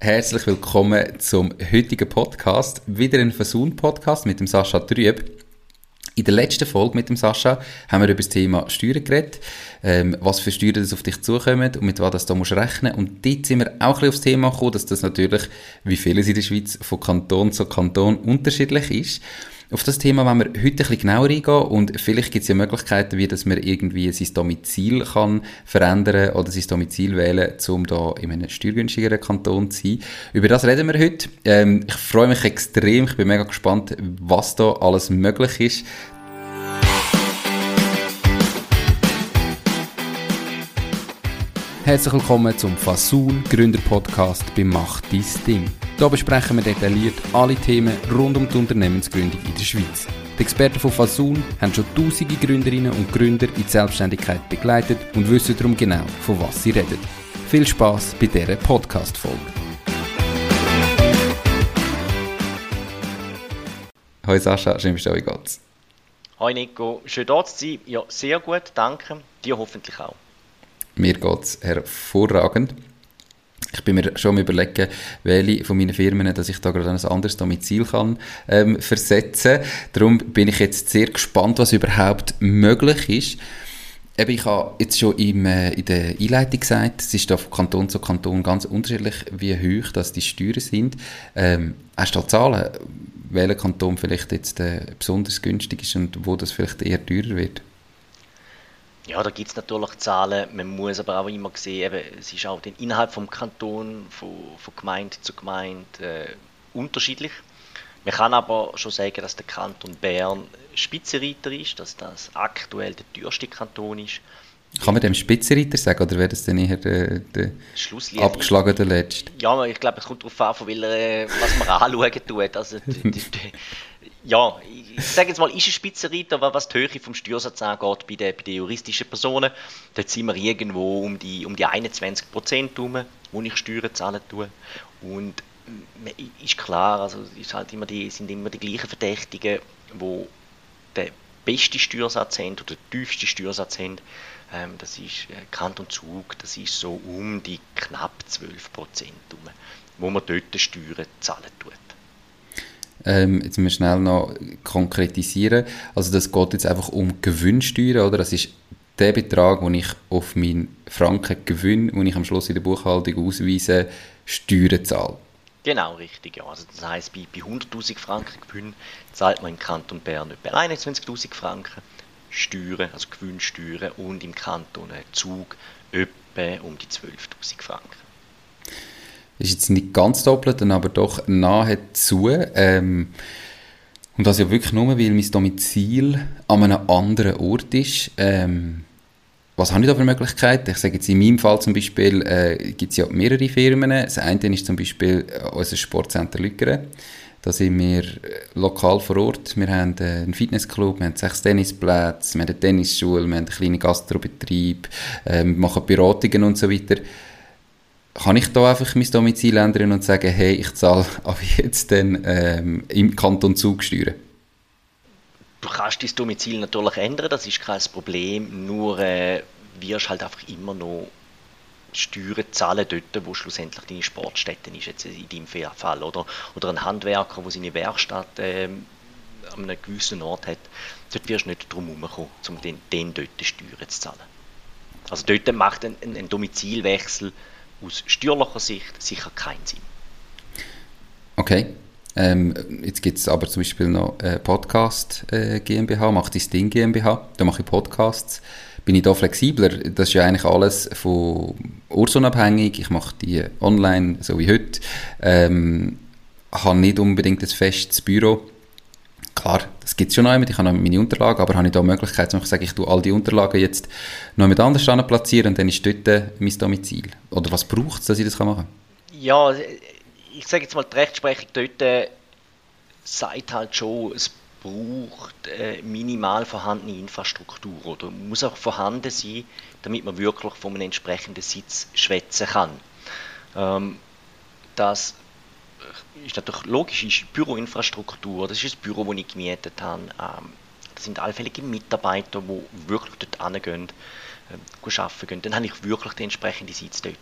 Herzlich willkommen zum heutigen Podcast. Wieder ein Versun-Podcast mit dem Sascha Trüb. In der letzten Folge mit dem Sascha haben wir über das Thema Steuern geredet, ähm, was für Steuern das auf dich zukommen und mit was das da musst rechnen. Und dort sind wir auch ein bisschen aufs Thema gekommen, dass das natürlich, wie vieles in der Schweiz, von Kanton zu Kanton unterschiedlich ist. Auf das Thema wollen wir heute ein bisschen genauer eingehen und vielleicht gibt es ja Möglichkeiten, wie dass man irgendwie sein Domizil kann verändern oder sein Domizil wählen, um da in einem steuergünstigeren Kanton zu sein. Über das reden wir heute. Ähm, ich freue mich extrem, ich bin mega gespannt, was da alles möglich ist. Herzlich willkommen zum Fasun Gründer Podcast bei Mach dein Ding. Hier besprechen wir detailliert alle Themen rund um die Unternehmensgründung in der Schweiz. Die Experten von Fasun haben schon tausende Gründerinnen und Gründer in die Selbstständigkeit begleitet und wissen darum genau, von was sie reden. Viel Spaß bei dieser Podcast-Folge. Hallo Sascha, schön bist du, wie geht's? Hi Nico, schön da zu sein. Ja, sehr gut, danke. Dir hoffentlich auch. Mir geht's hervorragend. Ich bin mir schon am überlegen, welche von meinen Firmen, dass ich da gerade ein anderes Domizil kann ähm, versetzen. Darum bin ich jetzt sehr gespannt, was überhaupt möglich ist. Eben, ich habe jetzt schon im, äh, in der Einleitung gesagt, es ist da von Kanton zu Kanton ganz unterschiedlich, wie hoch das die Steuern sind. Ähm, hast du da Zahlen, welcher Kanton vielleicht jetzt äh, besonders günstig ist und wo das vielleicht eher teurer wird? Ja, da gibt es natürlich Zahlen, man muss aber auch immer sehen, eben, es ist auch innerhalb vom Kanton, von, von Gemeinde zu Gemeinde äh, unterschiedlich. Man kann aber schon sagen, dass der Kanton Bern Spitzenreiter ist, dass das aktuell der teuerste Kanton ist. Kann man dem Spitzenreiter sagen oder wäre das dann eher der, der abgeschlagene Letzte? Ja, ich glaube, es kommt darauf an, von welcher, was man anschauen tut. Also, die, die, ja, ich sage jetzt mal, ist ein Spitzenreiter, was die Höhe vom Steuersatz angeht bei den, bei den juristischen Personen. Dort sind wir irgendwo um die, um die 21 Prozent herum, wo ich Steuern zahlen tue. Und ist klar, also ist halt immer die, sind immer die gleichen Verdächtigen, die den besten Steuersatz haben oder den tiefsten Steuersatz haben. Ähm, das ist äh, Kanton Zug, das ist so um die knapp 12 Prozent herum, wo man dort Steuern zahlen tut. Ähm, jetzt müssen wir schnell noch konkretisieren. Also das geht jetzt einfach um Gewinnsteuern, oder? Das ist der Betrag, den ich auf meinen Franken Gewinn, den ich am Schluss in der Buchhaltung ausweise, Steuern zahle. Genau, richtig. Ja. Also das heisst, bei, bei 100'000 Franken Gewinn zahlt man im Kanton Bern etwa 21'000 Franken Steuern, also Gewinnsteuern und im Kanton Zug etwa um die 12'000 Franken ist jetzt nicht ganz doppelt, aber doch nahezu. Ähm, und das ja wirklich nur, weil mein Domizil an einem anderen Ort ist. Ähm, was habe ich da für Möglichkeiten? Ich sage jetzt in meinem Fall zum Beispiel, äh, gibt es ja mehrere Firmen. Das eine ist zum Beispiel äh, unser Sportcenter Lückeren. Da sind wir äh, lokal vor Ort. Wir haben äh, einen Fitnessclub, wir haben sechs Tennisplätze, wir haben eine Tennisschule, wir haben einen kleinen Gastrobetrieb, äh, wir machen Beratungen und so weiter kann ich da einfach mein Domizil ändern und sagen, hey, ich zahle ab jetzt dann ähm, im Kanton Zug Steuern? Du kannst dein Domizil natürlich ändern, das ist kein Problem, nur äh, wirst halt einfach immer noch Steuern zahlen dort, wo schlussendlich deine Sportstätte ist, jetzt in deinem Fall, oder, oder ein Handwerker, der seine Werkstatt äh, an einem gewissen Ort hat, dort wirst du nicht drum herumkommen, um den, den dort Steuern zu zahlen. Also dort macht ein, ein Domizilwechsel aus steuerlicher Sicht sicher keinen Sinn. Okay. Ähm, jetzt gibt es aber zum Beispiel noch äh, Podcast äh, GmbH, macht das Ding GmbH, da mache ich Podcasts. Bin ich da flexibler? Das ist ja eigentlich alles von ortsunabhängig. Ich mache die online, so wie heute. Ähm, habe nicht unbedingt ein festes Büro. Klar, das gibt es schon noch jemand, ich habe noch meine Unterlagen, aber habe ich da die Möglichkeit, dass ich sage, ich tue all die Unterlagen jetzt noch mit anders platzieren und dann ist dort äh, mein Domizil? Oder was braucht es, dass ich das machen kann? Ja, ich sage jetzt mal, die Rechtsprechung dort äh, sagt halt schon, es braucht äh, minimal vorhandene Infrastruktur oder muss auch vorhanden sein, damit man wirklich von einem entsprechenden Sitz schwätzen kann. Ähm, das ist natürlich logisch, ist Büroinfrastruktur, das ist das Büro, das ich gemietet habe. Ähm, das sind allfällige Mitarbeiter, die wirklich dort hingehen, äh, arbeiten gehen. Dann habe ich wirklich die entsprechende Sitz dort.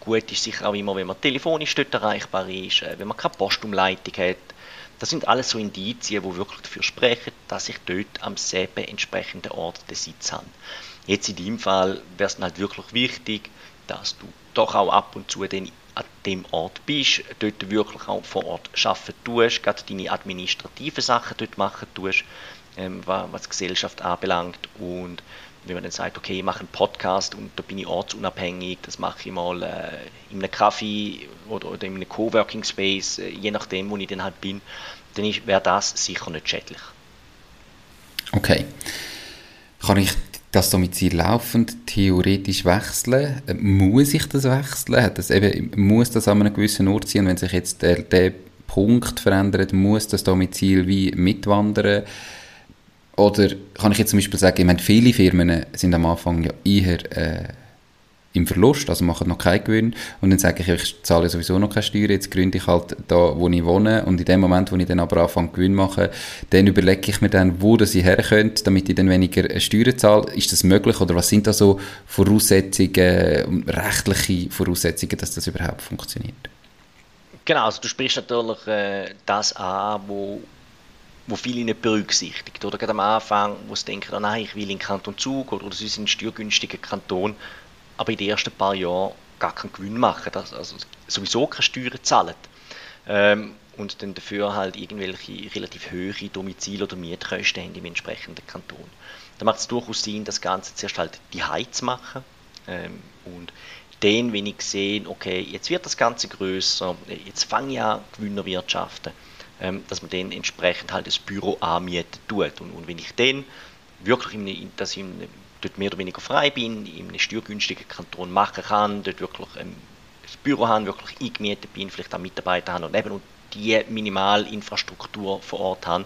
gut ist sicher auch immer, wenn man telefonisch dort erreichbar ist, äh, wenn man keine Postumleitung hat. Das sind alles so Indizien, die wirklich dafür sprechen, dass ich dort am selben entsprechenden Ort den Sitz habe. Jetzt in deinem Fall wäre es halt wirklich wichtig, dass du doch auch ab und zu den an dem Ort bist, dort wirklich auch vor Ort arbeiten tust, gerade deine administrativen Sachen dort machen tust, ähm, was die Gesellschaft anbelangt und wenn man dann sagt, okay, ich mache einen Podcast und da bin ich ortsunabhängig, das mache ich mal äh, in einem Café oder, oder in einem Coworking Space, äh, je nachdem, wo ich dann halt bin, dann wäre das sicher nicht schädlich. Okay. Kann ich das Domizil laufend theoretisch wechseln? Äh, muss ich das wechseln? Hat das eben, muss das an einem gewissen Ort sein? Und wenn sich jetzt der, der Punkt verändert, muss das Domizil wie mitwandern? Oder kann ich jetzt zum Beispiel sagen, ich meine, viele Firmen sind am Anfang ja eher äh, im Verlust, also machen noch keinen Gewinn und dann sage ich, ich zahle sowieso noch keine Steuern, jetzt gründe ich halt da, wo ich wohne und in dem Moment, wo ich dann aber anfange Gewinn machen, dann überlege ich mir dann, wo das ich herkönnte, damit ich dann weniger Steuern zahle. Ist das möglich oder was sind da so Voraussetzungen, rechtliche Voraussetzungen, dass das überhaupt funktioniert? Genau, also du sprichst natürlich äh, das an, wo wo viele nicht berücksichtigt. Oder gerade am Anfang, wo sie denken, oh nein, ich will in den Kanton Zug oder das ist ein steuergünstiger Kanton, aber in den ersten paar Jahren gar keinen Gewinn machen, also sowieso keine Steuern zahlen. Ähm, und dann dafür halt irgendwelche relativ hohe Domizil- oder Mietkosten haben im entsprechenden Kanton. Da macht es durchaus Sinn, das Ganze zuerst halt die Heiz machen ähm, und dann, wenn ich sehe, okay, jetzt wird das Ganze größer, jetzt fange ich an Gewinner wirtschaften, ähm, dass man dann entsprechend halt das Büro anmieten tut. Und, und wenn ich dann wirklich, in, dass ich dort mehr oder weniger frei bin, in einem steuergünstigen Kanton machen kann, dort wirklich ähm, das Büro haben, wirklich eingemietet bin, vielleicht auch Mitarbeiter haben und eben und die Minimalinfrastruktur vor Ort haben,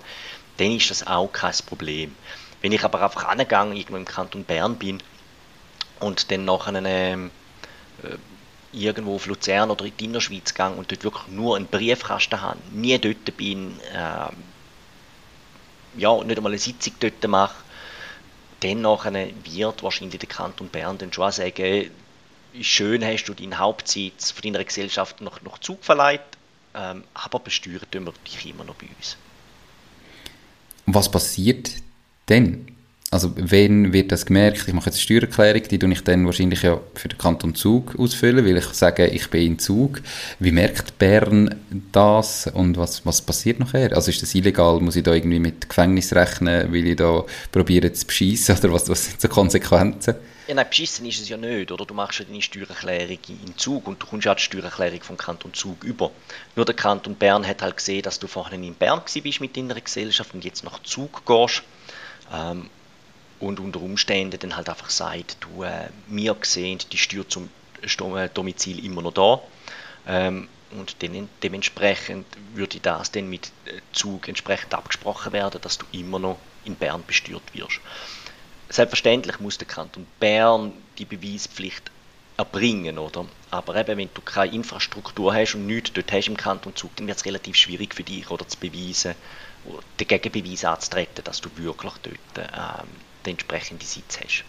dann ist das auch kein Problem. Wenn ich aber einfach angegangen irgendwo im Kanton Bern bin und dann nach einem ähm, äh, irgendwo auf Luzern oder in die Innerschweiz gegangen und dort wirklich nur einen Briefkasten habe, nie dort bin, äh, ja, nicht einmal eine Sitzung dort mache, dann wird wahrscheinlich der Kanton Bern dann schon sagen, schön hast du deinen Hauptsitz von deiner Gesellschaft noch, noch Zug verleiht, ähm, aber besteuern tun wir dich immer noch bei uns. Was passiert denn? Also wenn wird das gemerkt, ich mache jetzt eine Steuererklärung, die tue ich dann wahrscheinlich ja für den Kanton Zug ausfüllen, weil ich sage, ich bin in Zug. Wie merkt Bern das und was, was passiert nachher? Also ist das illegal? Muss ich da irgendwie mit Gefängnis rechnen, weil ich da probiere zu beschießen oder was, was sind so Konsequenzen? Ja, nein, beschissen ist es ja nicht, oder? Du machst ja deine Steuererklärung in Zug und du kommst ja die Steuererklärung vom Kanton Zug über. Nur der Kanton Bern hat halt gesehen, dass du vorhin in Bern bist mit deiner Gesellschaft und jetzt nach Zug gehst. Ähm, und unter Umständen dann halt einfach sagt, du, äh, wir sehen die Steuer zum äh, Domizil immer noch da. Ähm, und den, dementsprechend würde das dann mit äh, Zug entsprechend abgesprochen werden, dass du immer noch in Bern besteuert wirst. Selbstverständlich muss der Kanton Bern die Beweispflicht erbringen, oder? Aber eben, wenn du keine Infrastruktur hast und nichts dort hast im Kanton Zug, dann wird es relativ schwierig für dich, oder zu beweisen, oder den Gegenbeweis anzutreten, dass du wirklich dort ähm, den entsprechenden Sitz hast.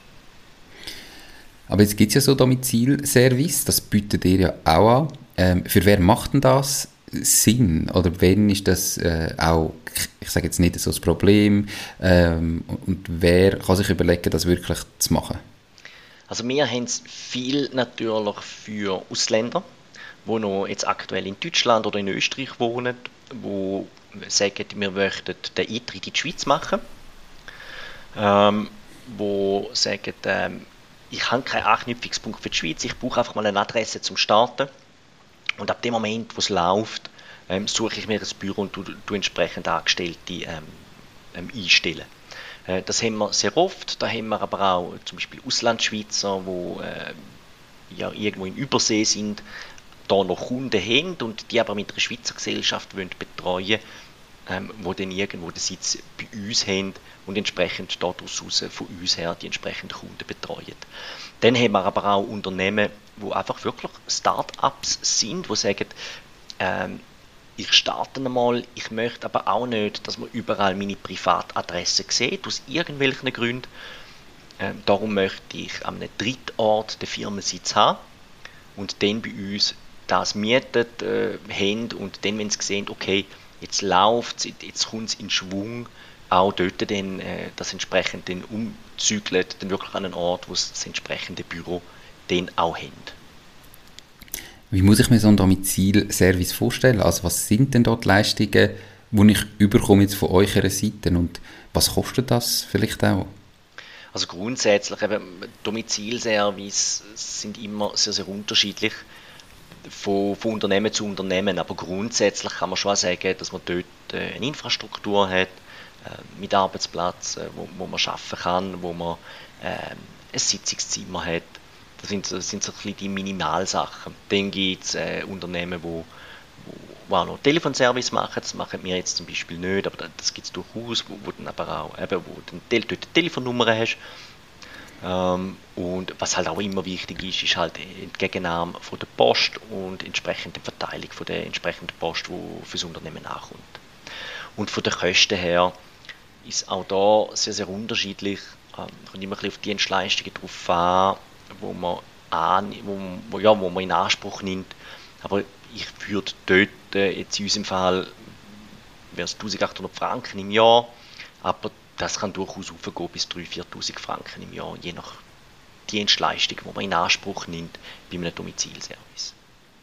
Aber jetzt gibt es ja so Domizilservice, das bietet ihr ja auch an. Ähm, für wer macht denn das Sinn? Oder wenn ist das äh, auch, ich sage jetzt nicht so das Problem, ähm, und wer kann sich überlegen, das wirklich zu machen? Also wir haben es viel natürlich für Ausländer, die noch jetzt aktuell in Deutschland oder in Österreich wohnen, wo sagen, wir möchten den Eintritt in die Schweiz machen ähm, wo sagen, ähm, ich habe keinen Anknüpfungspunkt für die Schweiz, ich brauche einfach mal eine Adresse zum Starten. Und ab dem Moment, wo es läuft, ähm, suche ich mir ein Büro und du, du entsprechend Angestellte ähm, ähm, einstellen. Äh, das haben wir sehr oft. Da haben wir aber auch zum Beispiel Auslandschweizer, die äh, ja, irgendwo in Übersee sind, da noch Kunden haben und die aber mit einer Schweizer Gesellschaft wollen betreuen ähm, wo dann irgendwo den Sitz bei uns haben und entsprechend daraus raus von uns her die entsprechenden Kunden betreuen. Dann haben wir aber auch Unternehmen, wo einfach wirklich Start-ups sind, wo sagen, ähm, ich starte einmal, ich möchte aber auch nicht, dass man überall meine Privatadresse sieht, aus irgendwelchen Gründen. Ähm, darum möchte ich an einem Drittort den Firmensitz haben. und dann bei uns das mietet äh, haben und dann, wenn sie sehen, okay, jetzt läuft es, jetzt kommt es in Schwung, auch dort dann äh, das entsprechend dann umzügelt, dann wirklich an einen Ort, wo es das entsprechende Büro dann auch haben. Wie muss ich mir so einen Domizilservice vorstellen? Also was sind denn dort Leistungen, die ich überkomme jetzt von eurer Seite und was kostet das vielleicht auch? Also grundsätzlich, eben, Domizilservice sind immer sehr, sehr unterschiedlich von, von, Unternehmen zu Unternehmen, aber grundsätzlich kann man schon sagen, dass man dort äh, eine Infrastruktur hat, mit Arbeitsplatz, äh, wo, wo man arbeiten kann, wo man äh, ein Sitzungszimmer hat, das sind, das sind so ein die Minimalsachen. Dann gibt es äh, Unternehmen, wo, wo auch noch Telefonservice machen. Das machen wir jetzt zum Beispiel nicht, aber das gibt es durchaus, wo, wo dann aber auch eben, wo du dort eine Telefonnummer hast. Ähm, und was halt auch immer wichtig ist, ist halt die Entgegennahme von der Post und entsprechende Verteilung von der entsprechenden Post, die für das Unternehmen nachkommt. Und von den Kosten her ist auch da sehr, sehr unterschiedlich. Ähm, kommt immer ein auf die Dienstleistungen drauf an, wo man, an, wo, wo, ja, wo man in Anspruch nimmt. Aber ich würde dort, äh, jetzt in unserem Fall, wäre es 1800 Franken im Jahr, aber das kann durchaus aufgehen bis 3.000, 4.000 Franken im Jahr, je nach Dienstleistung, die man in Anspruch nimmt bei einem Domizilservice.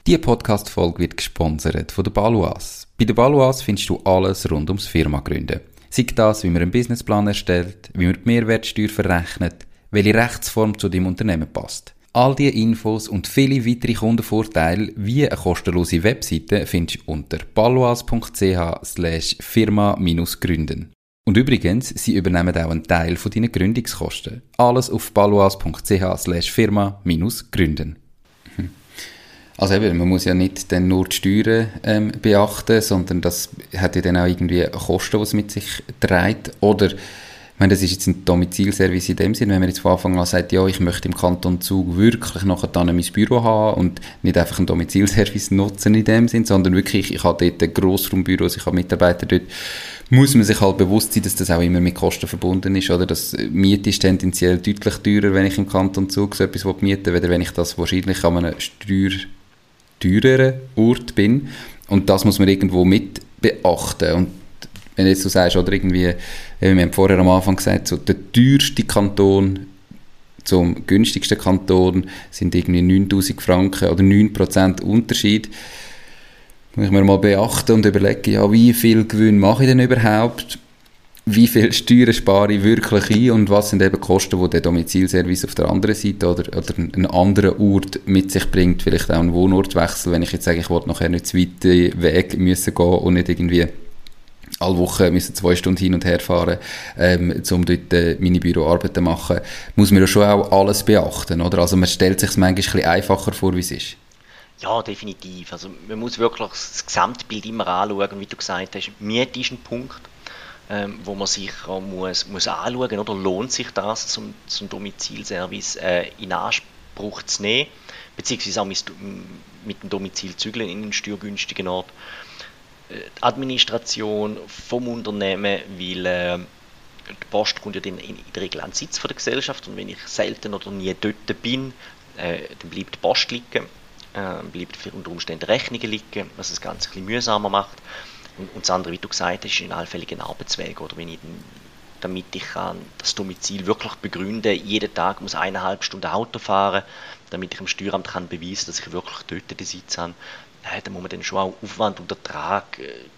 Diese Podcast-Folge wird gesponsert von der Baluas. Bei der Baluas findest du alles rund ums Firma gründen. Sei das, wie man einen Businessplan erstellt, wie man die Mehrwertsteuer verrechnet, welche Rechtsform zu deinem Unternehmen passt. All diese Infos und viele weitere Kundenvorteile wie eine kostenlose Webseite findest du unter paloas.ch slash firma-gründen. Und übrigens, sie übernehmen auch einen Teil von deinen Gründungskosten. Alles auf paloas.ch slash firma-gründen. Also eben, man muss ja nicht dann nur die Steuern ähm, beachten, sondern das hat ja dann auch irgendwie Kosten, die es mit sich trägt. Oder ich meine, das ist jetzt ein Domizilservice in dem Sinn, wenn man jetzt von Anfang an sagt, ja, ich möchte im Kanton Zug wirklich nachher dann mein Büro haben und nicht einfach einen Domizilservice nutzen in dem Sinn, sondern wirklich, ich habe dort ein Grossraumbüro, ich habe Mitarbeiter dort, muss man sich halt bewusst sein, dass das auch immer mit Kosten verbunden ist, oder? Das Miete ist tendenziell deutlich teurer, wenn ich im Kanton Zug so etwas mieten will, wenn ich das wahrscheinlich an einem Steuer teureren Ort bin. Und das muss man irgendwo mit beachten. Und wenn jetzt du sagst, oder irgendwie, wir haben vorher am Anfang gesagt, so der teuerste Kanton zum günstigsten Kanton sind irgendwie 9000 Franken oder 9% Unterschied. Muss ich mir mal beachten und überlegen, ja, wie viel Gewinn mache ich denn überhaupt? Wie viel Steuern spare ich wirklich ein und was sind eben Kosten, die der Domizilservice auf der anderen Seite oder, oder einen anderen Ort mit sich bringt, vielleicht auch einen Wohnortwechsel, wenn ich jetzt sage, ich wollte nachher nicht zu Weg müssen gehen und nicht irgendwie alle Woche müssen zwei Stunden hin und her fahren, ähm, um dort äh, meine Büroarbeiten zu machen, muss man ja schon auch alles beachten, oder? Also man stellt sich es manchmal ein bisschen einfacher vor, wie es ist. Ja, definitiv. Also man muss wirklich das Gesamtbild immer anschauen, wie du gesagt hast. Miete ist ein Punkt, ähm, wo man sich muss, muss anschauen oder lohnt sich das, zum, zum Domizilservice äh, in Anspruch zu nehmen, beziehungsweise auch mit, mit dem Domizil zügeln in einen steuergünstigen Ort. Äh, die Administration vom Unternehmen, weil äh, die Post kommt ja in der Regel an den Sitz von der Gesellschaft und wenn ich selten oder nie dort bin, äh, dann bleibt die Post liegen, äh, bleibt unter Umständen Rechnungen liegen, was das Ganze ein bisschen mühsamer macht. Und, und das andere, wie du gesagt hast, ist ein allfälliger Arbeitsweg oder wenn ich damit ich kann das Domizil wirklich begründen, jeden Tag muss eineinhalb Stunden Auto fahren, damit ich dem Steueramt kann beweisen, dass ich wirklich dort den Sitz habe, ja, da muss man dann schon auch Aufwand und Ertrag äh,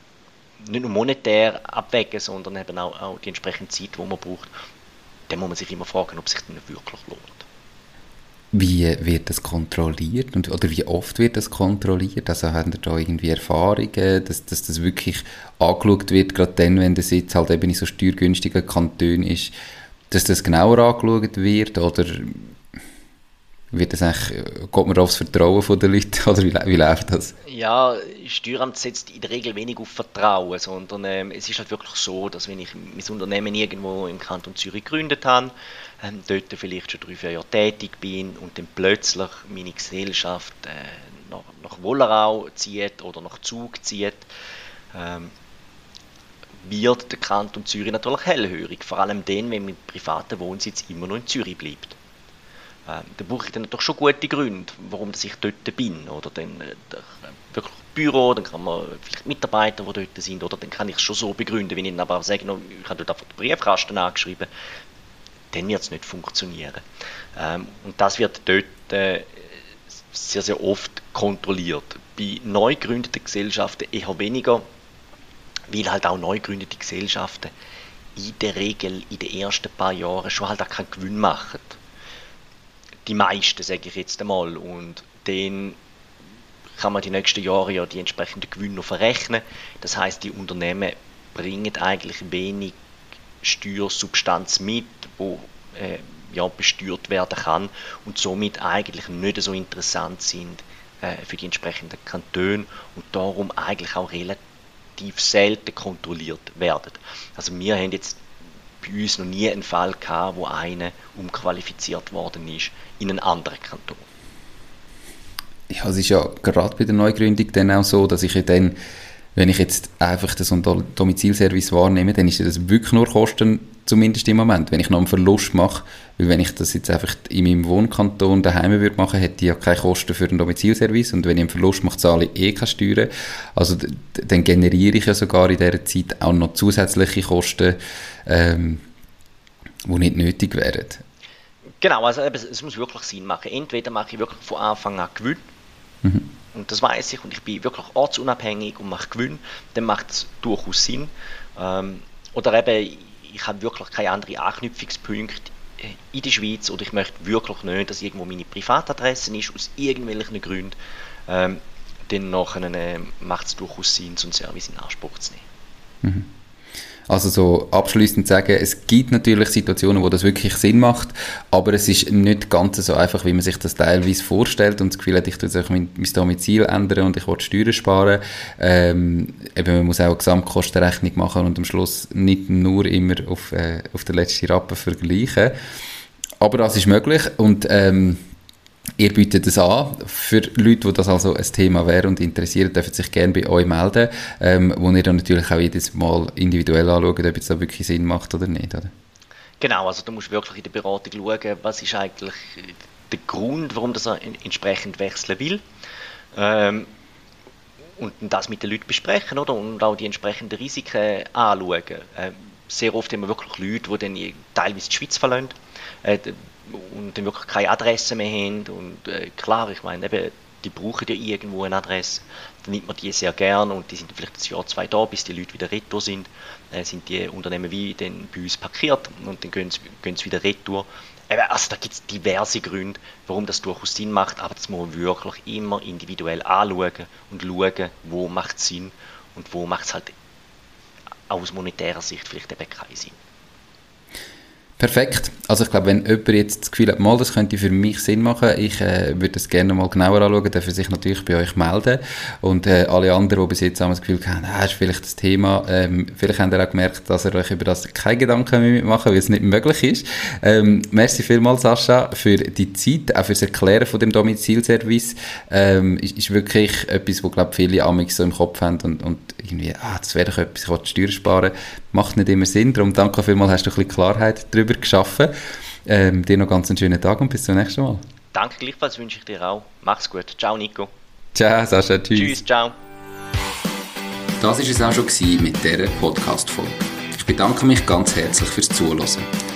nicht nur monetär abwägen, sondern eben auch, auch die entsprechende Zeit, die man braucht. Dann muss man sich immer fragen, ob es sich dann wirklich lohnt. Wie wird das kontrolliert und, oder wie oft wird das kontrolliert? Also haben ihr da irgendwie Erfahrungen, dass, dass das wirklich angeschaut wird, gerade dann, wenn der Sitz halt eben in so steuergünstigen Kantonen ist, dass das genauer angeschaut wird oder wird das eigentlich, geht man aufs Vertrauen der Leute oder wie, wie läuft das? Ja, Steueramt setzt in der Regel wenig auf Vertrauen, sondern ähm, es ist halt wirklich so, dass wenn ich mein Unternehmen irgendwo im Kanton Zürich gegründet habe, ähm, dort vielleicht schon drei, vier Jahre tätig bin und dann plötzlich meine Gesellschaft äh, nach, nach Wollerau zieht oder nach Zug zieht, ähm, wird der Kanton Zürich natürlich hellhörig, vor allem dann, wenn mein privater Wohnsitz immer noch in Zürich bleibt. Ähm, da brauche ich dann doch schon gute Gründe, warum ich dort bin. Oder dann äh, wirklich Büro, dann kann man vielleicht Mitarbeiter, die dort sind, oder dann kann ich es schon so begründen, wenn ich dann aber sage, ich habe dort einfach den Briefkasten angeschrieben, dann wird es nicht funktionieren. Ähm, und das wird dort äh, sehr, sehr oft kontrolliert. Bei neu gegründeten Gesellschaften eher weniger, weil halt auch neu gegründete Gesellschaften in der Regel in den ersten paar Jahren schon halt auch keinen Gewinn machen. Die meisten, sage ich jetzt einmal. Und dann kann man die nächsten Jahre ja die entsprechenden Gewinne verrechnen. Das heißt, die Unternehmen bringen eigentlich wenig Steuersubstanz mit, wo äh, ja, besteuert werden kann und somit eigentlich nicht so interessant sind äh, für die entsprechenden Kantone und darum eigentlich auch relativ selten kontrolliert werden. Also wir haben jetzt bei uns noch nie einen Fall gehabt, wo einer umqualifiziert worden ist in einen anderen Kanton. Ja, es ist ja gerade bei der Neugründung dann auch so, dass ich dann wenn ich jetzt einfach das Domizilservice wahrnehme, dann ist das wirklich nur Kosten, zumindest im Moment. Wenn ich noch einen Verlust mache, weil wenn ich das jetzt einfach in meinem Wohnkanton daheim würde machen, hätte ich ja keine Kosten für den Domizilservice und wenn ich einen Verlust mache, zahle ich eh keine Steuern. Also dann generiere ich ja sogar in dieser Zeit auch noch zusätzliche Kosten, ähm, die nicht nötig wären. Genau, also es muss wirklich Sinn machen. Entweder mache ich wirklich von Anfang an Gewinn, mhm und das weiß ich und ich bin wirklich ortsunabhängig und mache Gewinn, dann macht es durchaus Sinn. Ähm, oder eben, ich habe wirklich keine anderen Anknüpfungspunkte äh, in der Schweiz oder ich möchte wirklich nicht, dass irgendwo meine Privatadresse ist, aus irgendwelchen Gründen, ähm, dann äh, macht es durchaus Sinn, so einen Service in Anspruch zu nehmen. Mhm. Also so abschließend sagen, es gibt natürlich Situationen, wo das wirklich Sinn macht, aber es ist nicht ganz so einfach, wie man sich das teilweise vorstellt und das Gefühl hat, ich tue jetzt mein, mein Domizil ändern und ich will Steuern sparen. Ähm, eben, man muss auch eine Gesamtkostenrechnung machen und am Schluss nicht nur immer auf, äh, auf den letzten Rappen vergleichen. Aber das ist möglich und ähm, Ihr bietet es an. Für Leute, die das also ein Thema wäre und interessiert, dürfen sich gerne bei euch melden, ähm, wo ihr dann natürlich auch jedes Mal individuell anschaut, ob es da wirklich Sinn macht oder nicht. Oder? Genau, also du musst wirklich in der Beratung schauen, was ist eigentlich der Grund, warum das entsprechend wechseln will. Ähm, und das mit den Leuten besprechen oder? und auch die entsprechenden Risiken anschauen. Ähm, sehr oft haben wir wirklich Leute, die dann teilweise die Schweiz verlassen. Äh, und dann wirklich keine Adresse mehr haben. Und äh, klar, ich meine, eben, die brauchen ja irgendwo eine Adresse. Dann nimmt man die sehr gern und die sind vielleicht ein Jahr, zwei da, bis die Leute wieder retour sind. Äh, sind die Unternehmen wie dann bei uns parkiert und dann gehen sie, gehen sie wieder retour. Also da gibt es diverse Gründe, warum das durchaus Sinn macht, aber das muss man wirklich immer individuell anschauen und schauen, wo macht es Sinn und wo macht es halt aus monetärer Sicht vielleicht eben keinen Sinn. Perfekt. Also ich glaube, wenn jemand jetzt das Gefühl hat, mal, das könnte für mich Sinn machen, ich äh, würde das gerne mal genauer anschauen, darf sich natürlich bei euch melden. Und äh, alle anderen, die bis jetzt haben das Gefühl haben, ah, ist vielleicht das Thema, ähm, vielleicht habt ihr auch gemerkt, dass ihr euch über das keine Gedanken mehr machen weil es nicht möglich ist. Ähm, merci vielmals, Sascha, für die Zeit, auch fürs Erklären von dem Domizilservice. Ähm, ist, ist wirklich etwas, wo, glaube viele Amix so im Kopf haben und, und irgendwie, ah, das wäre doch etwas, ich wollte Steuern sparen. Macht nicht immer Sinn, darum danke vielmals, hast du ein bisschen Klarheit darüber geschaffen. Ähm, dir noch ganz einen schönen Tag und bis zum nächsten Mal. Danke gleichfalls, wünsche ich dir auch. Mach's gut. Ciao, Nico. Ciao, Sascha. Tschüss. Tschüss, ciao. Das war es auch schon mit dieser Podcast-Folge. Ich bedanke mich ganz herzlich fürs Zuhören.